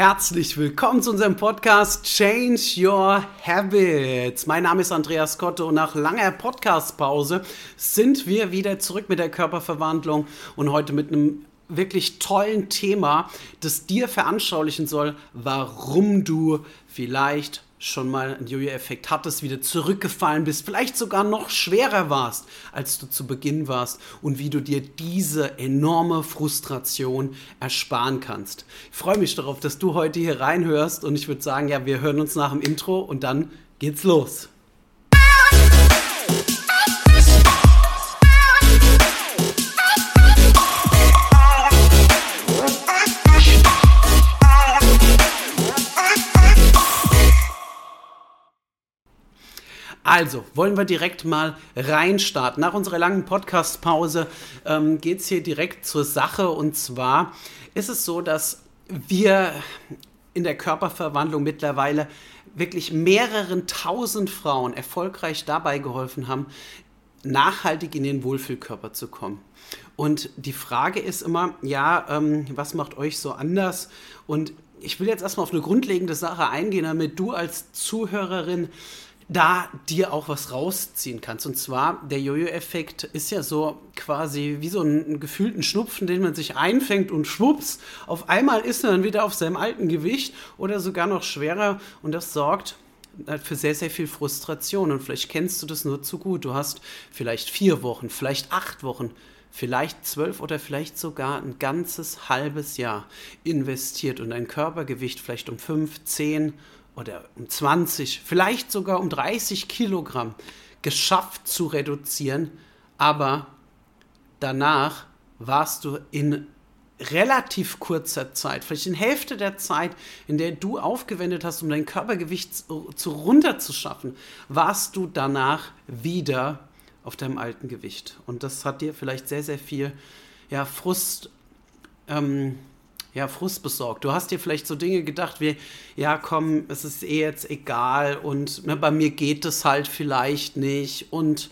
Herzlich willkommen zu unserem Podcast Change Your Habits. Mein Name ist Andreas Kotte und nach langer Podcastpause sind wir wieder zurück mit der Körperverwandlung und heute mit einem wirklich tollen Thema, das dir veranschaulichen soll, warum du vielleicht schon mal einen Jojo-Effekt hattest, wieder zurückgefallen bist, vielleicht sogar noch schwerer warst, als du zu Beginn warst und wie du dir diese enorme Frustration ersparen kannst. Ich freue mich darauf, dass du heute hier reinhörst und ich würde sagen, ja, wir hören uns nach dem Intro und dann geht's los. Also, wollen wir direkt mal reinstarten. Nach unserer langen Podcast-Pause ähm, geht es hier direkt zur Sache. Und zwar ist es so, dass wir in der Körperverwandlung mittlerweile wirklich mehreren tausend Frauen erfolgreich dabei geholfen haben, nachhaltig in den Wohlfühlkörper zu kommen. Und die Frage ist immer, ja, ähm, was macht euch so anders? Und ich will jetzt erstmal auf eine grundlegende Sache eingehen, damit du als Zuhörerin da dir auch was rausziehen kannst. Und zwar, der Jojo-Effekt ist ja so quasi wie so ein, ein gefühlten Schnupfen, den man sich einfängt und schwupps, auf einmal ist er dann wieder auf seinem alten Gewicht oder sogar noch schwerer und das sorgt für sehr, sehr viel Frustration. Und vielleicht kennst du das nur zu gut. Du hast vielleicht vier Wochen, vielleicht acht Wochen, vielleicht zwölf oder vielleicht sogar ein ganzes halbes Jahr investiert und dein Körpergewicht vielleicht um fünf, zehn oder um 20, vielleicht sogar um 30 Kilogramm geschafft zu reduzieren, aber danach warst du in relativ kurzer Zeit, vielleicht in Hälfte der Zeit, in der du aufgewendet hast, um dein Körpergewicht zu, zu runterzuschaffen, warst du danach wieder auf deinem alten Gewicht. Und das hat dir vielleicht sehr, sehr viel ja, Frust ähm, ja, Frust besorgt. Du hast dir vielleicht so Dinge gedacht wie, ja, komm, es ist eh jetzt egal und ne, bei mir geht es halt vielleicht nicht und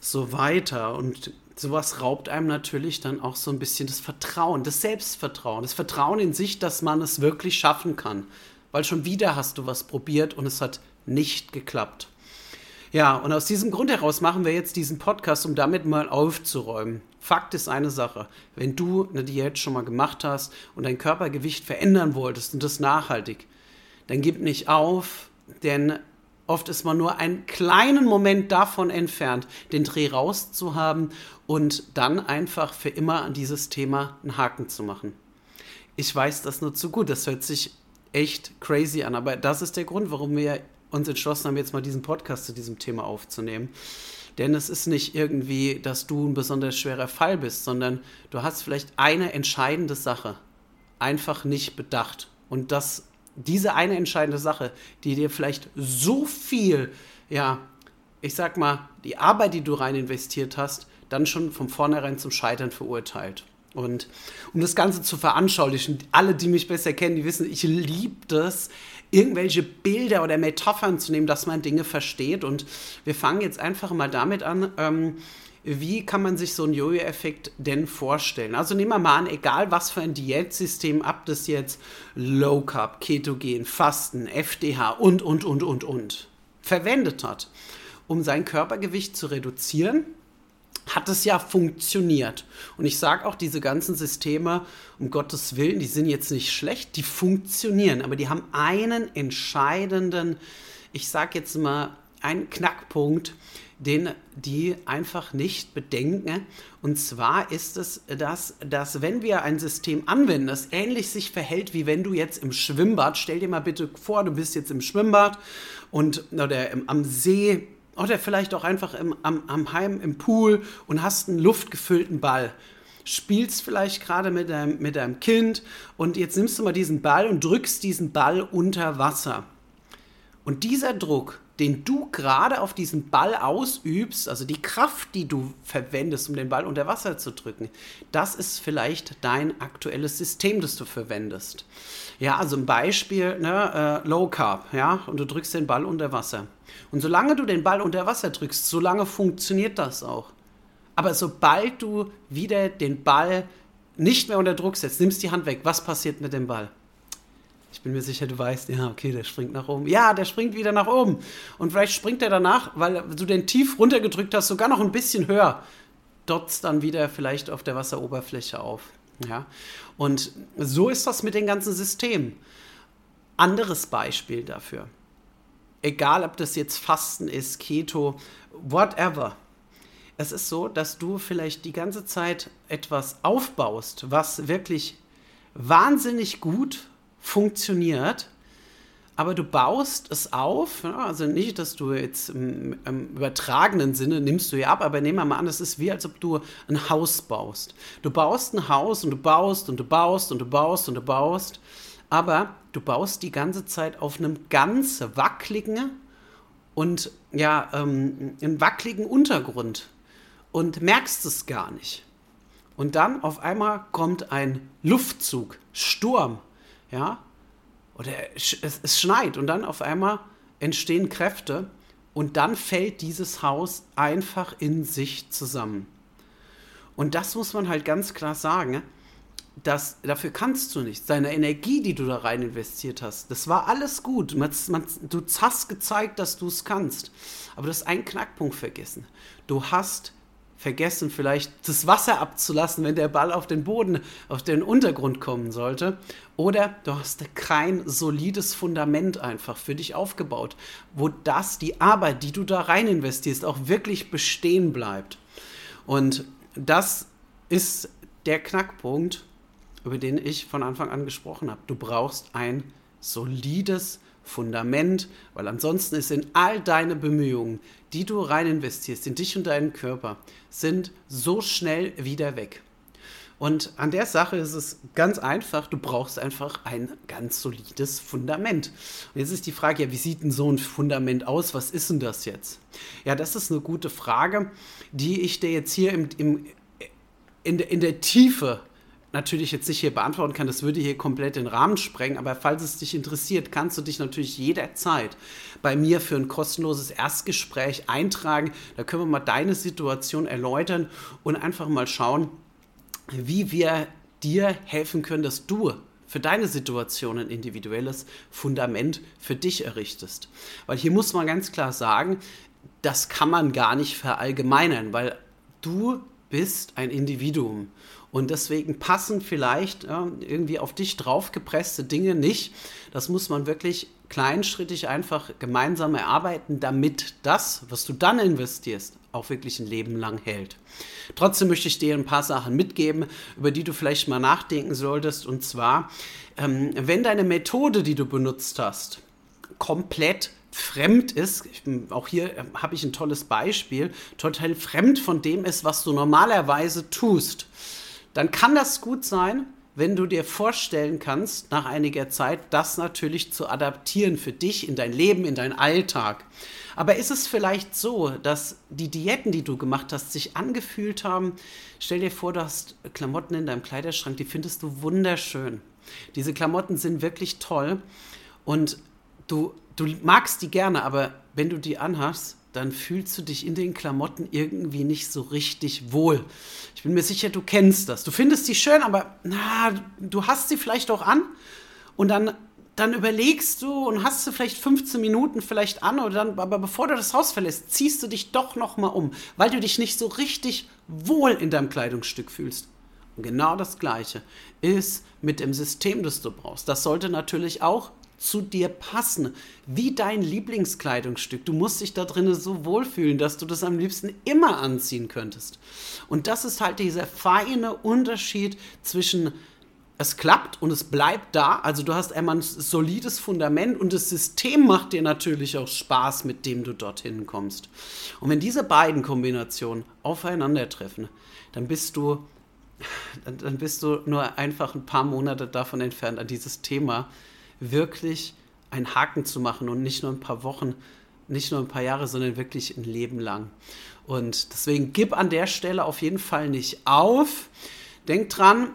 so weiter. Und sowas raubt einem natürlich dann auch so ein bisschen das Vertrauen, das Selbstvertrauen, das Vertrauen in sich, dass man es wirklich schaffen kann. Weil schon wieder hast du was probiert und es hat nicht geklappt. Ja, und aus diesem Grund heraus machen wir jetzt diesen Podcast, um damit mal aufzuräumen. Fakt ist eine Sache, wenn du eine Diät schon mal gemacht hast und dein Körpergewicht verändern wolltest und das nachhaltig, dann gib nicht auf, denn oft ist man nur einen kleinen Moment davon entfernt, den Dreh rauszuhaben und dann einfach für immer an dieses Thema einen Haken zu machen. Ich weiß das nur zu gut, das hört sich echt crazy an, aber das ist der Grund, warum wir uns entschlossen haben, jetzt mal diesen Podcast zu diesem Thema aufzunehmen. Denn es ist nicht irgendwie, dass du ein besonders schwerer Fall bist, sondern du hast vielleicht eine entscheidende Sache einfach nicht bedacht. Und dass diese eine entscheidende Sache, die dir vielleicht so viel, ja, ich sag mal, die Arbeit, die du rein investiert hast, dann schon von vornherein zum Scheitern verurteilt. Und um das Ganze zu veranschaulichen, alle, die mich besser kennen, die wissen, ich liebe das, irgendwelche Bilder oder Metaphern zu nehmen, dass man Dinge versteht. Und wir fangen jetzt einfach mal damit an, ähm, wie kann man sich so einen Jojo-Effekt denn vorstellen? Also nehmen wir mal an, egal was für ein Diätsystem, ab das jetzt Low Carb, Ketogen, Fasten, FDH und, und, und, und, und verwendet hat, um sein Körpergewicht zu reduzieren, hat es ja funktioniert. Und ich sage auch, diese ganzen Systeme, um Gottes Willen, die sind jetzt nicht schlecht, die funktionieren, aber die haben einen entscheidenden, ich sage jetzt mal, einen Knackpunkt, den die einfach nicht bedenken. Und zwar ist es das, dass wenn wir ein System anwenden, das ähnlich sich verhält, wie wenn du jetzt im Schwimmbad, stell dir mal bitte vor, du bist jetzt im Schwimmbad und oder im, am See oder vielleicht auch einfach im, am, am Heim im Pool und hast einen luftgefüllten Ball. Spielst vielleicht gerade mit deinem, mit deinem Kind und jetzt nimmst du mal diesen Ball und drückst diesen Ball unter Wasser. Und dieser Druck, den du gerade auf diesen Ball ausübst, also die Kraft, die du verwendest, um den Ball unter Wasser zu drücken, das ist vielleicht dein aktuelles System, das du verwendest. Ja, also ein Beispiel, ne, äh, Low Carb, ja, und du drückst den Ball unter Wasser. Und solange du den Ball unter Wasser drückst, solange funktioniert das auch. Aber sobald du wieder den Ball nicht mehr unter Druck setzt, nimmst die Hand weg, was passiert mit dem Ball? Ich bin mir sicher, du weißt, ja, okay, der springt nach oben. Ja, der springt wieder nach oben. Und vielleicht springt er danach, weil du den tief runtergedrückt hast, sogar noch ein bisschen höher. Dotzt dann wieder vielleicht auf der Wasseroberfläche auf. Ja? Und so ist das mit den ganzen Systemen. Anderes Beispiel dafür. Egal, ob das jetzt Fasten ist, Keto, whatever. Es ist so, dass du vielleicht die ganze Zeit etwas aufbaust, was wirklich wahnsinnig gut funktioniert, aber du baust es auf, also nicht, dass du jetzt im, im, übertragenen Sinne nimmst du ja ab, aber nehmen wir mal an, es ist wie, als ob du ein Haus baust. Du baust ein Haus und du baust und du baust und du baust und du baust, aber du baust die ganze Zeit auf einem ganz wackeligen und ja, ähm, einen wackeligen Untergrund und merkst es gar nicht. Und dann auf einmal kommt ein Luftzug, Sturm, ja, oder es, es schneit und dann auf einmal entstehen Kräfte und dann fällt dieses Haus einfach in sich zusammen. Und das muss man halt ganz klar sagen, dass, dafür kannst du nichts. Deine Energie, die du da rein investiert hast, das war alles gut. Man, man, du hast gezeigt, dass du es kannst. Aber du hast einen Knackpunkt vergessen. Du hast vergessen, vielleicht das Wasser abzulassen, wenn der Ball auf den Boden, auf den Untergrund kommen sollte. Oder du hast kein solides Fundament einfach für dich aufgebaut, wo das, die Arbeit, die du da rein investierst, auch wirklich bestehen bleibt. Und das ist der Knackpunkt, über den ich von Anfang an gesprochen habe. Du brauchst ein solides Fundament, weil ansonsten ist in all deine Bemühungen, die du rein investierst, in dich und deinen Körper, sind so schnell wieder weg. Und an der Sache ist es ganz einfach, du brauchst einfach ein ganz solides Fundament. Und jetzt ist die Frage, ja, wie sieht denn so ein Fundament aus? Was ist denn das jetzt? Ja, das ist eine gute Frage, die ich dir jetzt hier im, im, in, in der Tiefe natürlich jetzt nicht hier beantworten kann, das würde hier komplett den Rahmen sprengen, aber falls es dich interessiert, kannst du dich natürlich jederzeit bei mir für ein kostenloses Erstgespräch eintragen. Da können wir mal deine Situation erläutern und einfach mal schauen, wie wir dir helfen können, dass du für deine Situation ein individuelles Fundament für dich errichtest. Weil hier muss man ganz klar sagen, das kann man gar nicht verallgemeinern, weil du bist ein Individuum. Und deswegen passen vielleicht ja, irgendwie auf dich draufgepresste Dinge nicht. Das muss man wirklich kleinschrittig einfach gemeinsam erarbeiten, damit das, was du dann investierst, auch wirklich ein Leben lang hält. Trotzdem möchte ich dir ein paar Sachen mitgeben, über die du vielleicht mal nachdenken solltest. Und zwar, ähm, wenn deine Methode, die du benutzt hast, komplett fremd ist, ich, auch hier äh, habe ich ein tolles Beispiel, total fremd von dem ist, was du normalerweise tust, dann kann das gut sein, wenn du dir vorstellen kannst, nach einiger Zeit das natürlich zu adaptieren für dich in dein Leben, in deinen Alltag. Aber ist es vielleicht so, dass die Diäten, die du gemacht hast, sich angefühlt haben? Stell dir vor, du hast Klamotten in deinem Kleiderschrank, die findest du wunderschön. Diese Klamotten sind wirklich toll und du du magst die gerne, aber wenn du die anhast, dann fühlst du dich in den Klamotten irgendwie nicht so richtig wohl. Ich bin mir sicher, du kennst das. Du findest die schön, aber na, du hast sie vielleicht auch an und dann, dann überlegst du und hast sie vielleicht 15 Minuten vielleicht an oder dann, aber bevor du das Haus verlässt, ziehst du dich doch noch mal um, weil du dich nicht so richtig wohl in deinem Kleidungsstück fühlst. Und genau das Gleiche ist mit dem System, das du brauchst. Das sollte natürlich auch zu dir passen, wie dein Lieblingskleidungsstück. Du musst dich da drinnen so wohlfühlen, dass du das am liebsten immer anziehen könntest. Und das ist halt dieser feine Unterschied zwischen es klappt und es bleibt da. Also du hast einmal ein solides Fundament und das System macht dir natürlich auch Spaß, mit dem du dorthin kommst. Und wenn diese beiden Kombinationen aufeinandertreffen, dann bist du dann bist du nur einfach ein paar Monate davon entfernt, an dieses Thema wirklich einen Haken zu machen und nicht nur ein paar Wochen, nicht nur ein paar Jahre, sondern wirklich ein Leben lang. Und deswegen gib an der Stelle auf jeden Fall nicht auf. Denk dran,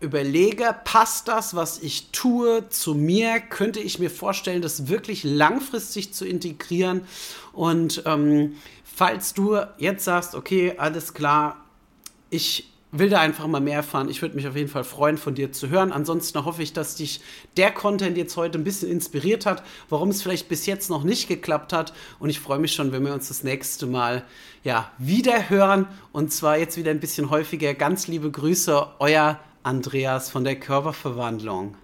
überlege, passt das, was ich tue, zu mir? Könnte ich mir vorstellen, das wirklich langfristig zu integrieren? Und ähm, falls du jetzt sagst, okay, alles klar, ich will da einfach mal mehr erfahren. Ich würde mich auf jeden Fall freuen, von dir zu hören. Ansonsten hoffe ich, dass dich der Content jetzt heute ein bisschen inspiriert hat, warum es vielleicht bis jetzt noch nicht geklappt hat. Und ich freue mich schon, wenn wir uns das nächste Mal ja, wieder hören. Und zwar jetzt wieder ein bisschen häufiger. Ganz liebe Grüße, euer Andreas von der Körperverwandlung.